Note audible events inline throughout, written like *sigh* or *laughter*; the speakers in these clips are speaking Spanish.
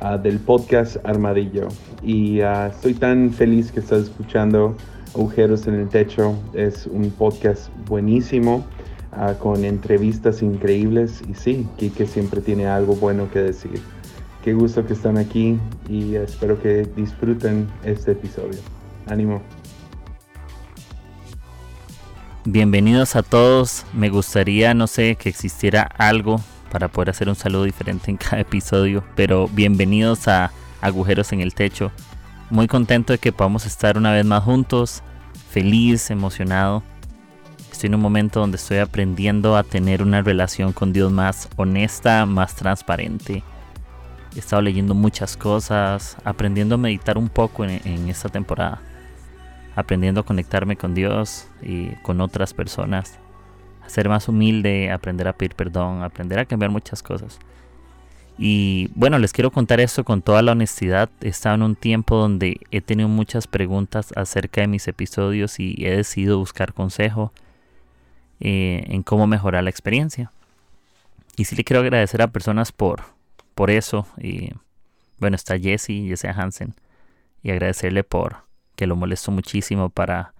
Ah, del podcast Armadillo. Y uh, estoy tan feliz que estás escuchando Agujeros en el Techo. Es un podcast buenísimo, uh, con entrevistas increíbles. Y sí, Kike siempre tiene algo bueno que decir. Qué gusto que están aquí y espero que disfruten este episodio. Ánimo. Bienvenidos a todos. Me gustaría, no sé, que existiera algo para poder hacer un saludo diferente en cada *laughs* episodio. Pero bienvenidos a Agujeros en el Techo. Muy contento de que podamos estar una vez más juntos. Feliz, emocionado. Estoy en un momento donde estoy aprendiendo a tener una relación con Dios más honesta, más transparente. He estado leyendo muchas cosas, aprendiendo a meditar un poco en, esta temporada. Aprendiendo a conectarme con Dios y con otras personas ser más humilde, aprender a pedir perdón, aprender a cambiar muchas cosas. Y bueno, les quiero contar esto con toda la honestidad. He estado en un tiempo donde he tenido muchas preguntas acerca de mis episodios y he decidido buscar consejo eh, en cómo mejorar la experiencia. Y sí le quiero agradecer a personas por, por eso. Y bueno, está Jesse, Jesse Hansen. Y agradecerle por que lo molesto muchísimo para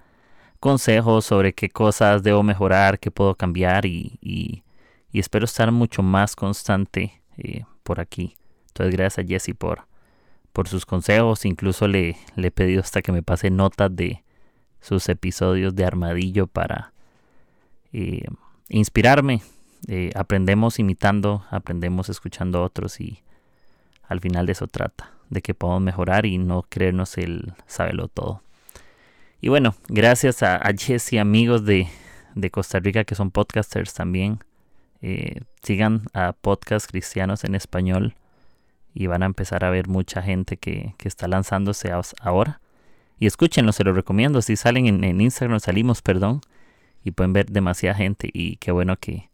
consejos sobre qué cosas debo mejorar, qué puedo cambiar y, espero estar mucho más constante eh, por aquí. Entonces gracias a Jesse por, por sus consejos. Incluso le, le he pedido hasta que me pase notas de sus episodios de Armadillo para eh, inspirarme. Eh, aprendemos imitando, aprendemos escuchando a otros y al final de eso trata, de que podamos mejorar y no creernos el sábelo todo. Y bueno, gracias a, Jesse y amigos de, Costa Rica que son podcasters también. Eh, sigan a podcast cristianos en español y van a empezar a ver mucha gente que, está lanzándose ahora. Y escúchenlo, se lo recomiendo. Si salen en, en, Instagram, salimos, perdón, y pueden ver demasiada gente. Y qué bueno que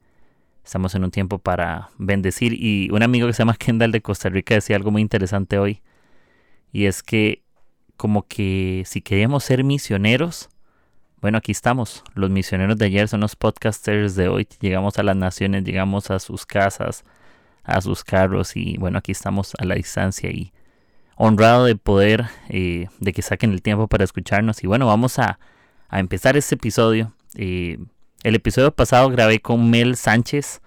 estamos en un tiempo para bendecir. Y un amigo que se llama *laughs* Kendall de Costa Rica decía algo muy interesante hoy. Y es que como que si queríamos ser misioneros, bueno, aquí estamos. Los misioneros de ayer son los podcasters de hoy. Llegamos a las naciones, llegamos a sus casas, a sus carros y bueno, aquí estamos a la distancia y honrado de poder, eh, de que saquen el tiempo para escucharnos. Y bueno, vamos a, empezar este episodio. Eh, el episodio pasado grabé con Mel Sánchez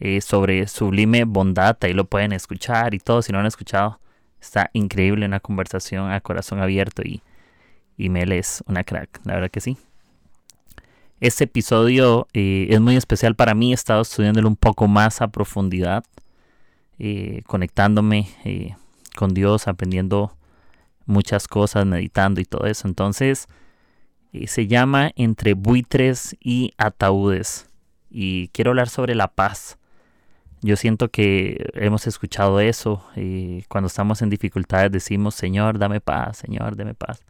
eh, sobre Sublime Bondad, ahí lo pueden escuchar y todo si no han escuchado. Está increíble una conversación a corazón abierto y, y Mel es una crack, la verdad que sí. Este episodio eh, es muy especial para mí, he estado estudiándolo un poco más a profundidad, eh, conectándome eh, con Dios, aprendiendo muchas cosas, meditando y todo eso. Entonces, se llama Entre buitres y ataúdes y quiero hablar sobre la paz. Yo siento que hemos escuchado eso y cuando estamos en dificultades decimos, Señor, dame paz, Señor, dame paz.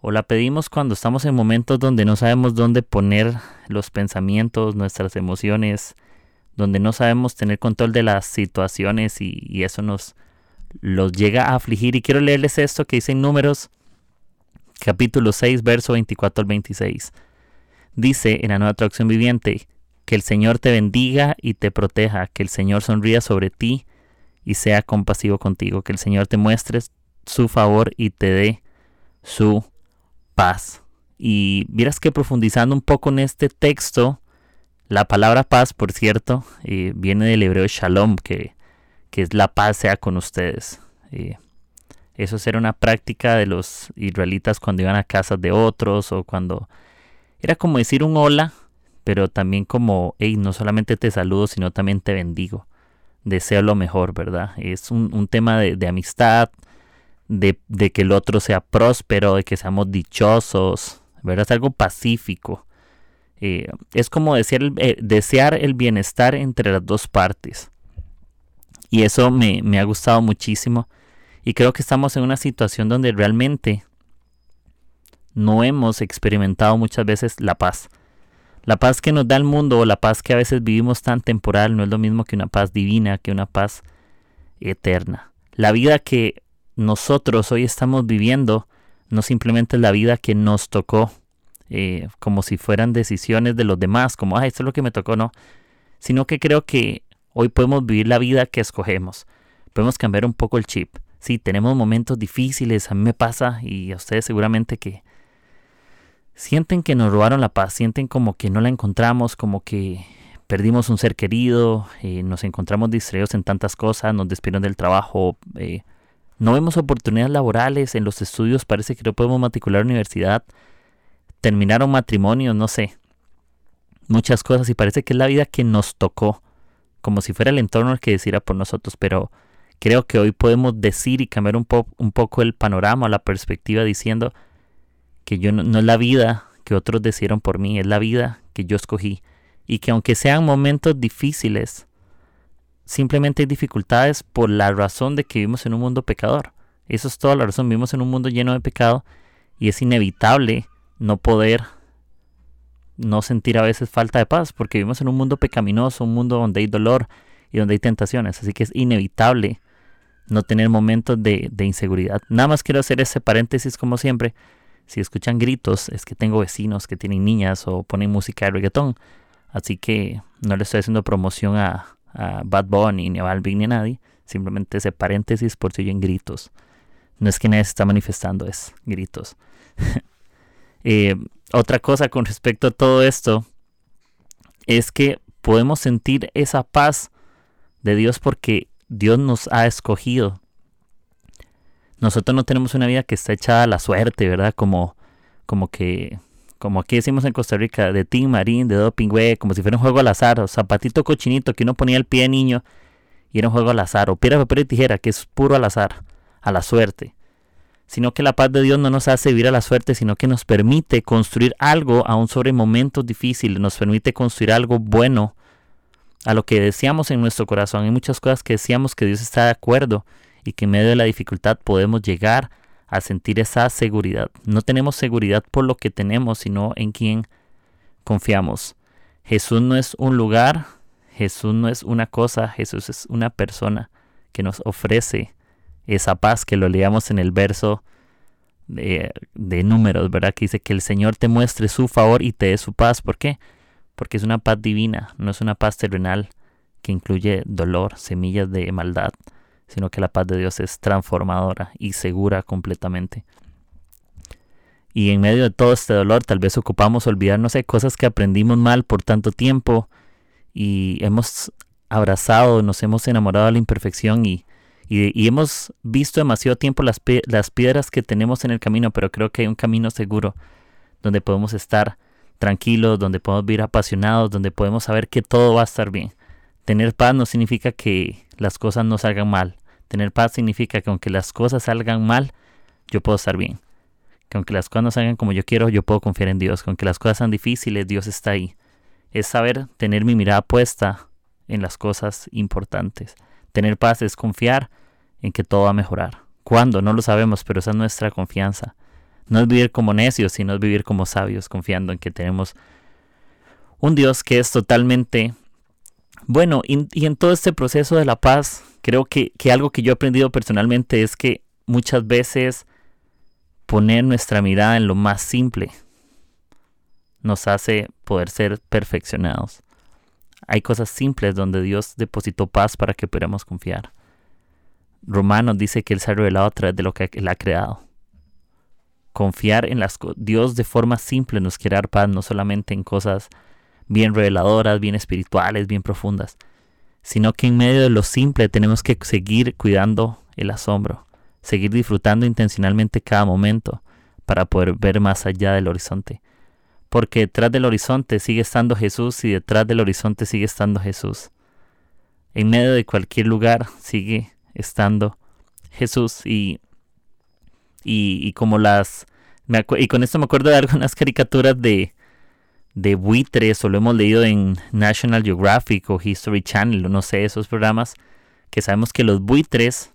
O la pedimos cuando estamos en momentos donde no sabemos dónde poner los pensamientos, nuestras emociones, donde no sabemos tener control de las situaciones y, eso nos los llega a afligir. Y quiero leerles esto que dice en Números, capítulo 6, verso 24 al 26. Dice en la nueva traducción viviente, que el Señor te bendiga y te proteja, que el Señor sonría sobre ti y sea compasivo contigo, que el Señor te muestre su favor y te dé su paz. Y vieras que profundizando un poco en este texto, la palabra paz, por cierto, eh, viene del hebreo shalom, que, que, es la paz sea con ustedes. Eh, eso era una práctica de los israelitas cuando iban a casas de otros o cuando era como decir un hola pero también como, hey, no solamente te saludo, sino también te bendigo. Deseo lo mejor, ¿verdad? Es un, tema de, amistad, de, que el otro sea próspero, de que seamos dichosos, ¿verdad? Es algo pacífico. Eh, es como desear el, eh, desear el bienestar entre las dos partes. Y eso me, me ha gustado muchísimo. Y creo que estamos en una situación donde realmente no hemos experimentado muchas veces la paz. La paz que nos da el mundo o la paz que a veces vivimos tan temporal no es lo mismo que una paz divina, que una paz eterna. La vida que nosotros hoy estamos viviendo no simplemente es la vida que nos tocó, eh, como si fueran decisiones de los demás, como, ah, esto es lo que me tocó, no, sino que creo que hoy podemos vivir la vida que escogemos. Podemos cambiar un poco el chip. Sí, tenemos momentos difíciles, a mí me pasa y a ustedes seguramente que sienten que nos robaron la paz, sienten como que no la encontramos, como que perdimos un ser querido, eh, nos encontramos distraídos en tantas cosas, nos despidieron del trabajo, eh, no vemos oportunidades laborales en los estudios, parece que no podemos matricular universidad, terminaron matrimonios, no sé, muchas cosas y parece que es la vida que nos tocó, como si fuera el entorno el que decidiera por nosotros, pero creo que hoy podemos decir y cambiar un poco el panorama, la perspectiva diciendo, que yo no, es la vida que otros decidieron por mí, es la vida que yo escogí. Y que aunque sean momentos difíciles, simplemente hay dificultades por la razón de que vivimos en un mundo pecador. Eso es toda la razón, vivimos en un mundo lleno de pecado y es inevitable no poder no sentir a veces falta de paz, porque vivimos en un mundo pecaminoso, un mundo donde hay dolor y donde hay tentaciones, así que es inevitable no tener momentos de, de inseguridad. Nada más quiero hacer ese paréntesis como siempre, si escuchan gritos, es que tengo vecinos que tienen niñas o ponen música de reggaetón. Así que no le estoy haciendo promoción a, Bad Bunny, ni a Balvin, ni a nadie. Simplemente ese paréntesis por si oyen gritos. No es que nadie se está manifestando, es gritos. *laughs* Eh, otra cosa con respecto a todo esto es que podemos sentir esa paz de Dios porque Dios nos ha escogido nosotros no tenemos una vida que está echada a la suerte, ¿verdad? Como, como que, como aquí decimos en Costa Rica, de team marín, de doping, güey, como si fuera un juego al azar, o zapatito cochinito que uno ponía el pie de niño y era un juego al azar, o piedra, papel y tijera, que es puro al azar, a la suerte. Sino que la paz de Dios no nos hace vivir a la suerte, sino que nos permite construir algo aún sobre momentos difíciles, nos permite construir algo bueno a lo que deseamos en nuestro corazón. Hay muchas cosas que decíamos que Dios está de acuerdo y que en medio de la dificultad podemos llegar a sentir esa seguridad. No tenemos seguridad por lo que tenemos, sino en quien confiamos. Jesús no es un lugar, Jesús no es una cosa, Jesús es una persona que nos ofrece esa paz que lo leamos en el verso de, de, números, ¿verdad? Que dice que el Señor te muestre su favor y te dé su paz. ¿Por qué? Porque es una paz divina, no es una paz terrenal que incluye dolor, semillas de maldad, sino que la paz de Dios es transformadora y segura completamente. Y en medio de todo este dolor tal vez ocupamos olvidarnos de cosas que aprendimos mal por tanto tiempo y hemos abrazado, nos hemos enamorado de la imperfección y, y, hemos visto demasiado tiempo las, las piedras que tenemos en el camino, pero creo que hay un camino seguro donde podemos estar tranquilos, donde podemos vivir apasionados, donde podemos saber que todo va a estar bien. Tener paz no significa que las cosas no salgan mal, Tener paz significa que aunque las cosas salgan mal, yo puedo estar bien. Que aunque las cosas no salgan como yo quiero, yo puedo confiar en Dios. Que aunque las cosas sean difíciles, Dios está ahí. Es saber tener mi mirada puesta en las cosas importantes. Tener paz es confiar en que todo va a mejorar. ¿Cuándo? No lo sabemos, pero esa es nuestra confianza. No es vivir como necios, sino es vivir como sabios, confiando en que tenemos un Dios que es totalmente bueno. Y, y en todo este proceso de la paz, creo que, algo que yo he aprendido personalmente es que muchas veces poner nuestra mirada en lo más simple nos hace poder ser perfeccionados. Hay cosas simples donde Dios depositó paz para que podamos confiar. Romanos dice que Él se ha revelado a través de lo que Él ha creado. Confiar en las. Dios de forma simple nos quiere dar paz, no solamente en cosas bien reveladoras, bien espirituales, bien profundas, sino que en medio de lo simple tenemos que seguir cuidando el asombro, seguir disfrutando intencionalmente cada momento para poder ver más allá del horizonte. Porque detrás del horizonte sigue estando Jesús y detrás del horizonte sigue estando Jesús. En medio de cualquier lugar sigue estando Jesús y, y, como las... y con esto me acuerdo de algunas caricaturas de, de buitres o lo hemos leído en National Geographic o History Channel o no sé, esos programas que sabemos que los buitres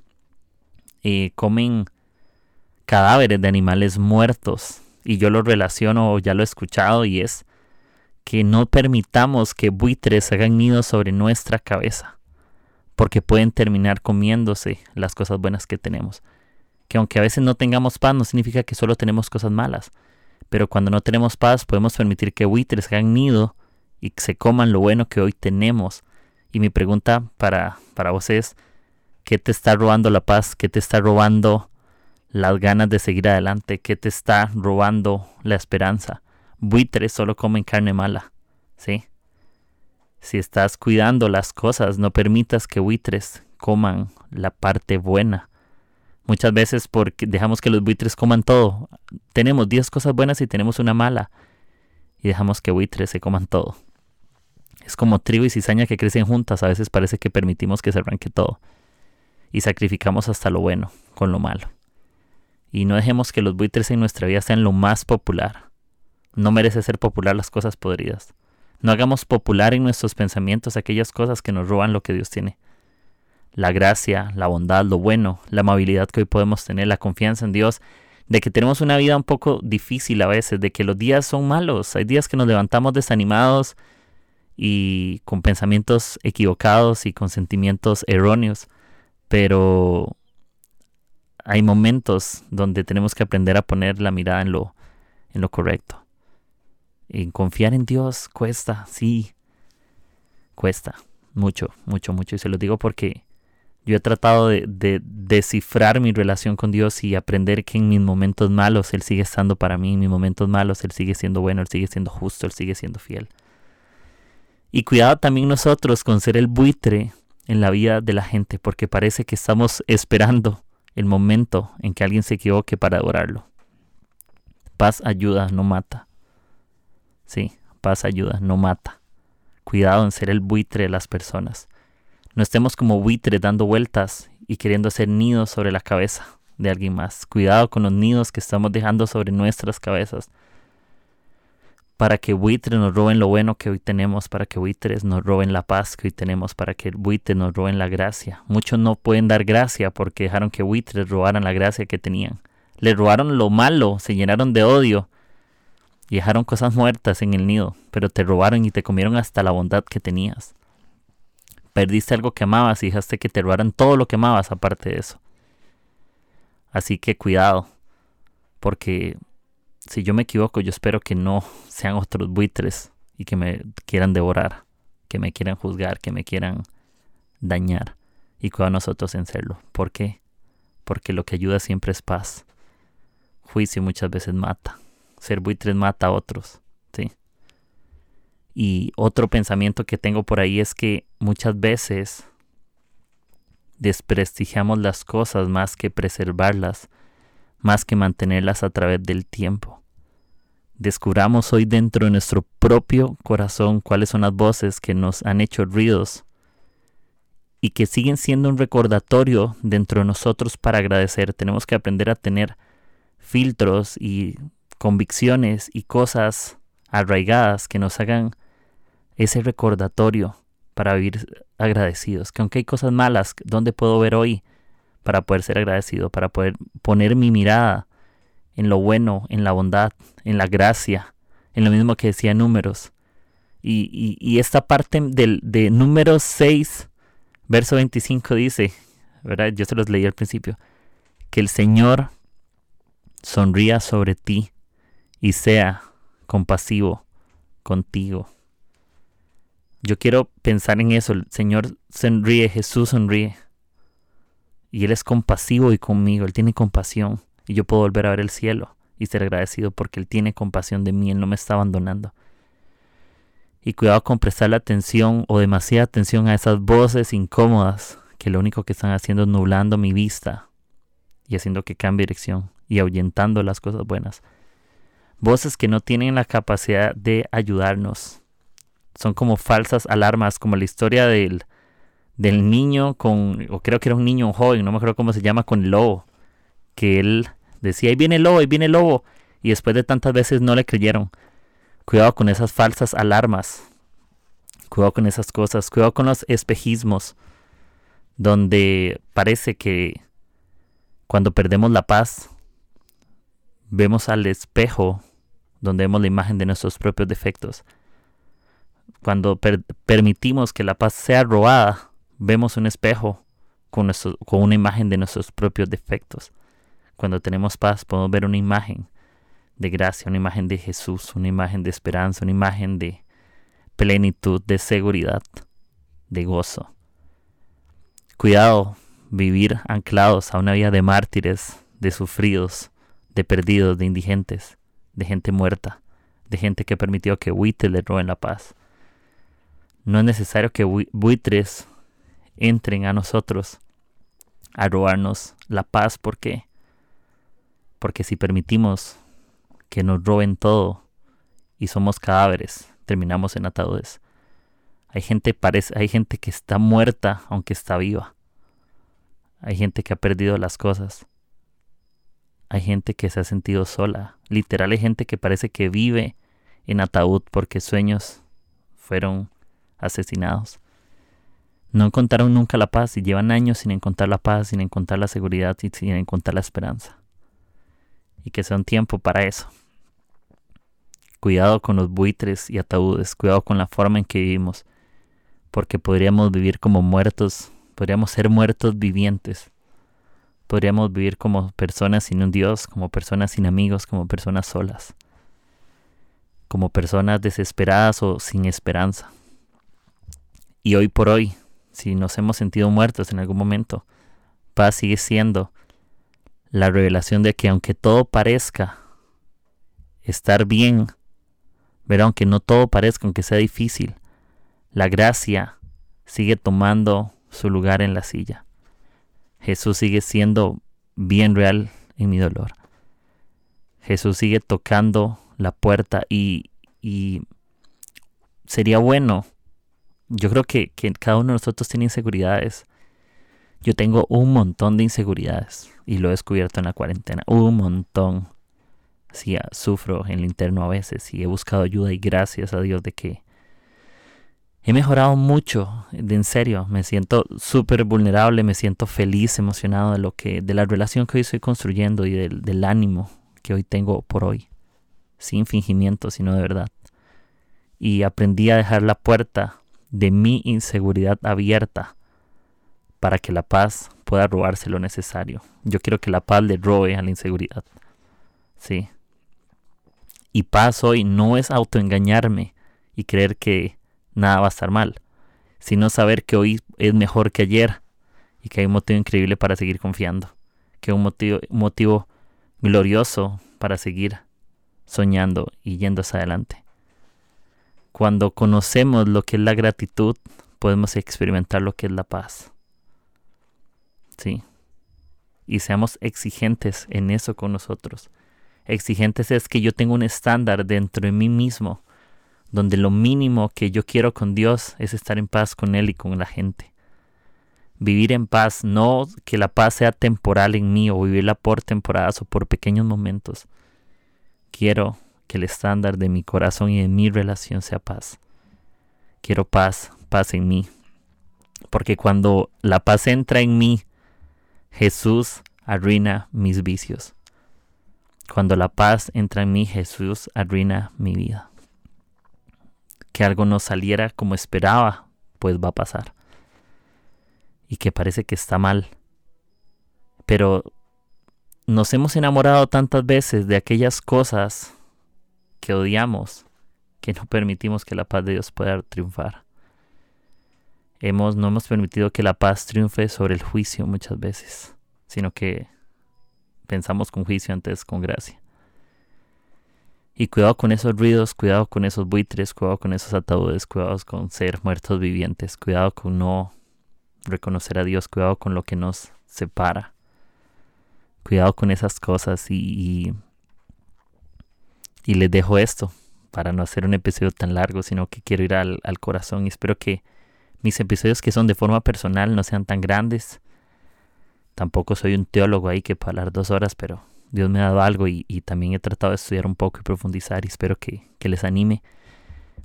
eh, comen cadáveres de animales muertos. Y yo lo relaciono, ya lo he escuchado, y es que no permitamos que buitres hagan nidos sobre nuestra cabeza, porque pueden terminar comiéndose las cosas buenas que tenemos. Que aunque a veces no tengamos paz, no significa que solo tenemos cosas malas. Pero cuando no tenemos paz, podemos permitir que buitres hagan nido y se coman lo bueno que hoy tenemos. Y mi pregunta para, para vos es, ¿qué te está robando la paz? ¿Qué te está robando las ganas de seguir adelante? ¿Qué te está robando la esperanza? buitres solo comen carne mala, ¿sí? Si estás cuidando las cosas, no permitas que buitres coman la parte buena. Muchas veces porque dejamos que los buitres coman todo. Tenemos 10 cosas buenas y tenemos una mala. Y dejamos que buitres se coman todo. Es como trigo y cizaña que crecen juntas. A veces parece que permitimos que se arranque todo. Y sacrificamos hasta lo bueno con lo malo. Y no dejemos que los buitres en nuestra vida sean lo más popular. No merece ser popular las cosas podridas. No hagamos popular en nuestros pensamientos aquellas cosas que nos roban lo que Dios tiene. La gracia, la bondad, lo bueno, la amabilidad que hoy podemos tener, la confianza en Dios, de que tenemos una vida un poco difícil a veces, de que los días son malos, hay días que nos levantamos desanimados y con pensamientos equivocados y con sentimientos erróneos, pero hay momentos donde tenemos que aprender a poner la mirada en lo, en lo correcto. En confiar en Dios cuesta, sí. Cuesta. Mucho, mucho, mucho. Y se lo digo porque yo he tratado de, descifrar mi relación con Dios y aprender que en mis momentos malos Él sigue estando para mí, en mis momentos malos Él sigue siendo bueno, Él sigue siendo justo, Él sigue siendo fiel. Y cuidado también nosotros con ser el buitre en la vida de la gente, porque parece que estamos esperando el momento en que alguien se equivoque para adorarlo. Paz ayuda, no mata. Sí, paz ayuda, no mata. Cuidado en ser el buitre de las personas. No estemos como buitres dando vueltas y queriendo hacer nidos sobre la cabeza de alguien más. Cuidado con los nidos que estamos dejando sobre nuestras cabezas. Para que buitres nos roben lo bueno que hoy tenemos, para que buitres nos roben la paz que hoy tenemos, para que buitres nos roben la gracia. Muchos no pueden dar gracia porque dejaron que buitres robaran la gracia que tenían. Le robaron lo malo, se llenaron de odio y dejaron cosas muertas en el nido, pero te robaron y te comieron hasta la bondad que tenías. Perdiste algo que amabas y dejaste que te robaran todo lo que amabas aparte de eso. Así que cuidado, porque si yo me equivoco, yo espero que no sean otros buitres y que me quieran devorar, que me quieran juzgar, que me quieran dañar. Y cuidado nosotros en serlo. ¿Por qué? Porque lo que ayuda siempre es paz. Juicio muchas veces mata ser buitres mata a otros. Y otro pensamiento que tengo por ahí es que muchas veces desprestigiamos las cosas más que preservarlas, más que mantenerlas a través del tiempo. Descubramos hoy dentro de nuestro propio corazón cuáles son las voces que nos han hecho ruidos y que siguen siendo un recordatorio dentro de nosotros para agradecer. Tenemos que aprender a tener filtros y convicciones y cosas arraigadas que nos hagan ese recordatorio para vivir agradecidos. Que aunque hay cosas malas, ¿dónde puedo ver hoy para poder ser agradecido? Para poder poner mi mirada en lo bueno, en la bondad, en la gracia, en lo mismo que decía números. Y, esta parte del, de números 6, verso 25 dice, ¿verdad? Yo se los leí al principio, que el Señor sonría sobre ti y sea compasivo contigo. Yo quiero pensar en eso. El Señor sonríe, Jesús sonríe. Y Él es compasivo y conmigo. Él tiene compasión. Y yo puedo volver a ver el cielo y ser agradecido porque Él tiene compasión de mí. Él no me está abandonando. Y cuidado con prestar la atención o demasiada atención a esas voces incómodas que lo único que están haciendo es nublando mi vista y haciendo que cambie dirección y ahuyentando las cosas buenas voces que no tienen la capacidad de ayudarnos. Son como falsas alarmas, como la historia del, del niño con, o creo que era un niño, un joven, no me acuerdo cómo se llama, con el lobo, que él decía, ahí viene el lobo, ahí viene el lobo, y después de tantas veces no le creyeron. Cuidado con esas falsas alarmas, cuidado con esas cosas, cuidado con los espejismos, donde parece que Cuando perdemos la paz, vemos al espejo donde vemos la imagen de nuestros propios defectos. Cuando permitimos que la paz sea robada, vemos un espejo con, con una imagen de nuestros propios defectos. Cuando tenemos paz podemos ver una imagen de gracia, una imagen de Jesús, una imagen de esperanza, una imagen de plenitud, de seguridad, de gozo. Cuidado, vivir anclados a una vida de mártires, de sufridos, de perdidos, de indigentes, de gente muerta, de gente que permitió que buitres le roben la paz. No es necesario que buitres entren a nosotros a robarnos la paz. ¿Por qué? Porque si permitimos que nos roben todo y somos cadáveres, terminamos en ataúdes. Hay gente, parece, hay gente que está muerta aunque está viva. Hay gente que ha perdido las cosas. Hay gente que se ha sentido sola. Literal hay gente que parece que vive en ataúd porque sueños fueron asesinados. No encontraron nunca la paz y llevan años sin encontrar la paz, sin encontrar la seguridad y sin encontrar la esperanza. Y que sea un tiempo para eso. Cuidado con los buitres y ataúdes, cuidado con la forma en que vivimos, porque podríamos vivir como muertos, podríamos ser muertos vivientes. Podríamos vivir como personas sin un Dios, como personas sin amigos, como personas solas, como personas desesperadas o sin esperanza. Y hoy por hoy, si nos hemos sentido muertos en algún momento, paz sigue siendo la revelación de que aunque todo parezca estar bien, ver aunque no todo parezca, aunque sea difícil, la gracia sigue tomando su lugar en la silla. Jesús sigue siendo bien real en mi dolor. Jesús sigue tocando la puerta y, y sería bueno yo creo que, cada uno de nosotros tiene inseguridades. Yo tengo un montón de inseguridades y lo he descubierto en la cuarentena. Un montón. Sí, ah, sufro en el interno a veces y he buscado ayuda y gracias a Dios de que he mejorado mucho. De en serio, me siento súper vulnerable, me siento feliz, emocionado de lo que, de la relación que hoy estoy construyendo y del, del ánimo que hoy tengo por hoy. Sin fingimiento, sino de verdad. Y aprendí a dejar la puerta de mi inseguridad abierta para que la paz pueda robarse lo necesario. Yo quiero que la paz le robe a la inseguridad. Sí. Y paz hoy no es autoengañarme y creer que nada va a estar mal, sino saber que hoy es mejor que ayer y que hay un motivo increíble para seguir confiando, que hay un motivo, motivo glorioso para seguir soñando y yendo hacia adelante. Cuando conocemos lo que es la gratitud, podemos experimentar lo que es la paz. Sí. Y seamos exigentes en eso con nosotros. Exigentes es que yo tengo un estándar dentro de mí mismo, donde lo mínimo que yo quiero con Dios es estar en paz con Él y con la gente. Vivir en paz, no que la paz sea temporal en mí o vivirla por temporadas o por pequeños momentos. Quiero que el estándar de mi corazón y de mi relación sea paz. Quiero paz, paz en mí. Porque cuando la paz entra en mí, Jesús arruina mis vicios. Cuando la paz entra en mí, Jesús arruina mi vida. Que algo no saliera como esperaba, pues va a pasar. Y que parece que está mal. Pero nos hemos enamorado tantas veces de aquellas cosas que odiamos, que no permitimos que la paz de Dios pueda triunfar. Hemos, no hemos permitido que la paz triunfe sobre el juicio muchas veces, sino que pensamos con juicio antes con gracia. Y cuidado con esos ruidos, cuidado con esos buitres, cuidado con esos ataúdes, cuidado con ser muertos vivientes, cuidado con no reconocer a Dios, cuidado con lo que nos separa. Cuidado con esas cosas y, y y les dejo esto para no hacer un episodio tan largo, sino que quiero ir al, corazón y espero que mis episodios que son de forma personal no sean tan grandes. Tampoco soy un teólogo ahí que para hablar dos horas, pero Dios me ha dado algo y, también he tratado de estudiar un poco y profundizar y espero que, que les anime.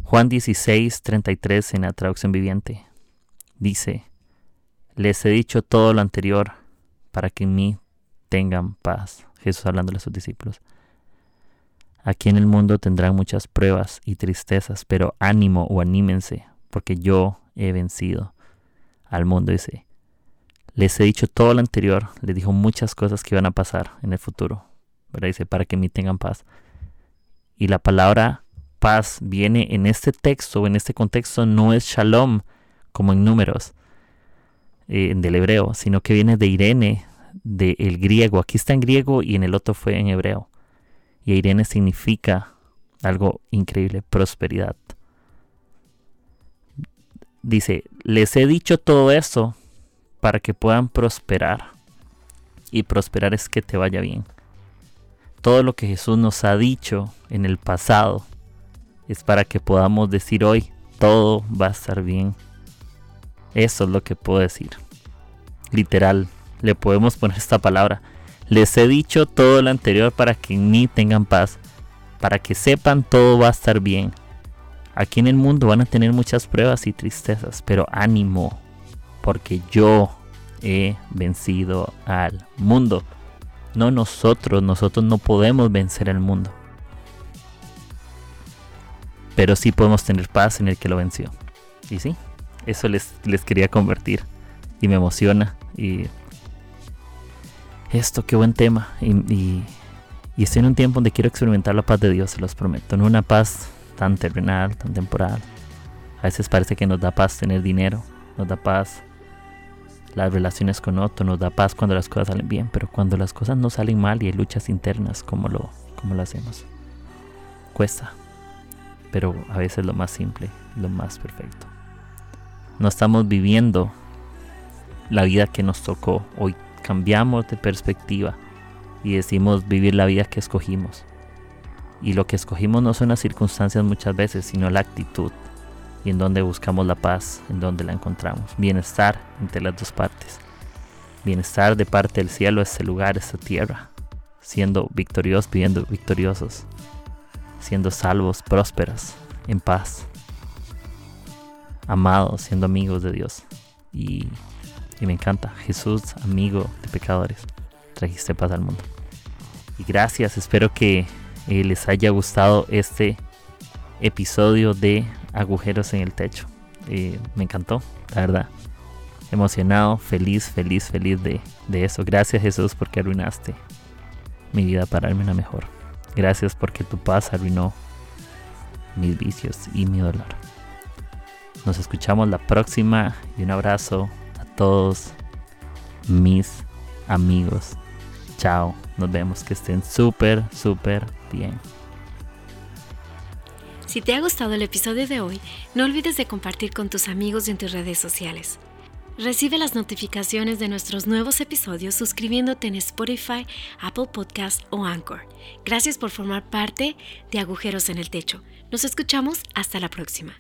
Juan 16, 33 en la traducción viviente dice, les he dicho todo lo anterior para que en mí tengan paz. Jesús hablando a sus discípulos. Aquí en el mundo tendrán muchas pruebas y tristezas, pero ánimo o anímense, porque yo he vencido al mundo. Dice, les he dicho todo lo anterior, les dijo muchas cosas que iban a pasar en el futuro. ¿verdad? Dice, para que me tengan paz. Y la palabra paz viene en este texto, en este contexto, no es shalom, como en números eh, del hebreo, sino que viene de Irene, del griego. Aquí está en griego y en el otro fue en hebreo. Y Irene significa algo increíble, prosperidad. Dice, les he dicho todo eso para que puedan prosperar. Y prosperar es que te vaya bien. Todo lo que Jesús nos ha dicho en el pasado es para que podamos decir hoy, todo va a estar bien. Eso es lo que puedo decir. Literal, le podemos poner esta palabra. Les he dicho todo lo anterior para que en mí tengan paz, para que sepan todo va a estar bien. Aquí en el mundo van a tener muchas pruebas y tristezas, pero ánimo, porque yo he vencido al mundo. No nosotros, nosotros no podemos vencer al mundo. Pero sí podemos tener paz en el que lo venció. Y sí, eso les, les quería convertir. Y me emociona. Y esto, qué buen tema. Y, estoy en un tiempo donde quiero experimentar la paz de Dios, se los prometo. No una paz tan terrenal, tan temporal. A veces parece que nos da paz tener dinero, nos da paz las relaciones con otro, nos da paz cuando las cosas salen bien, pero cuando las cosas no salen mal y hay luchas internas, ¿cómo lo, cómo lo hacemos? Cuesta, pero a veces lo más simple, lo más perfecto. No estamos viviendo la vida que nos tocó hoy cambiamos de perspectiva y decimos vivir la vida que escogimos. Y lo que escogimos no son las circunstancias muchas veces, sino la actitud y en donde buscamos la paz, en donde la encontramos. Bienestar entre las dos partes. Bienestar de parte del cielo, este lugar, esta tierra. Siendo victoriosos, viviendo victoriosos. Siendo salvos, prósperos, en paz. Amados, siendo amigos de Dios. Y y me encanta. Jesús, amigo de pecadores, trajiste paz al mundo. Y gracias, espero que eh, les haya gustado este episodio de Agujeros en el Techo. Eh, me encantó, la verdad. Emocionado, feliz, feliz, feliz de, de eso. Gracias Jesús porque arruinaste mi vida para darme una mejor. Gracias porque tu paz arruinó mis vicios y mi dolor. Nos escuchamos la próxima y un abrazo todos mis amigos. Chao, nos vemos, que estén súper, súper bien. Si te ha gustado el episodio de hoy, no olvides de compartir con tus amigos y en tus redes sociales. Recibe las notificaciones de nuestros nuevos episodios suscribiéndote en Spotify, Apple Podcast o Anchor. Gracias por formar parte de Agujeros en el Techo. Nos escuchamos hasta la próxima.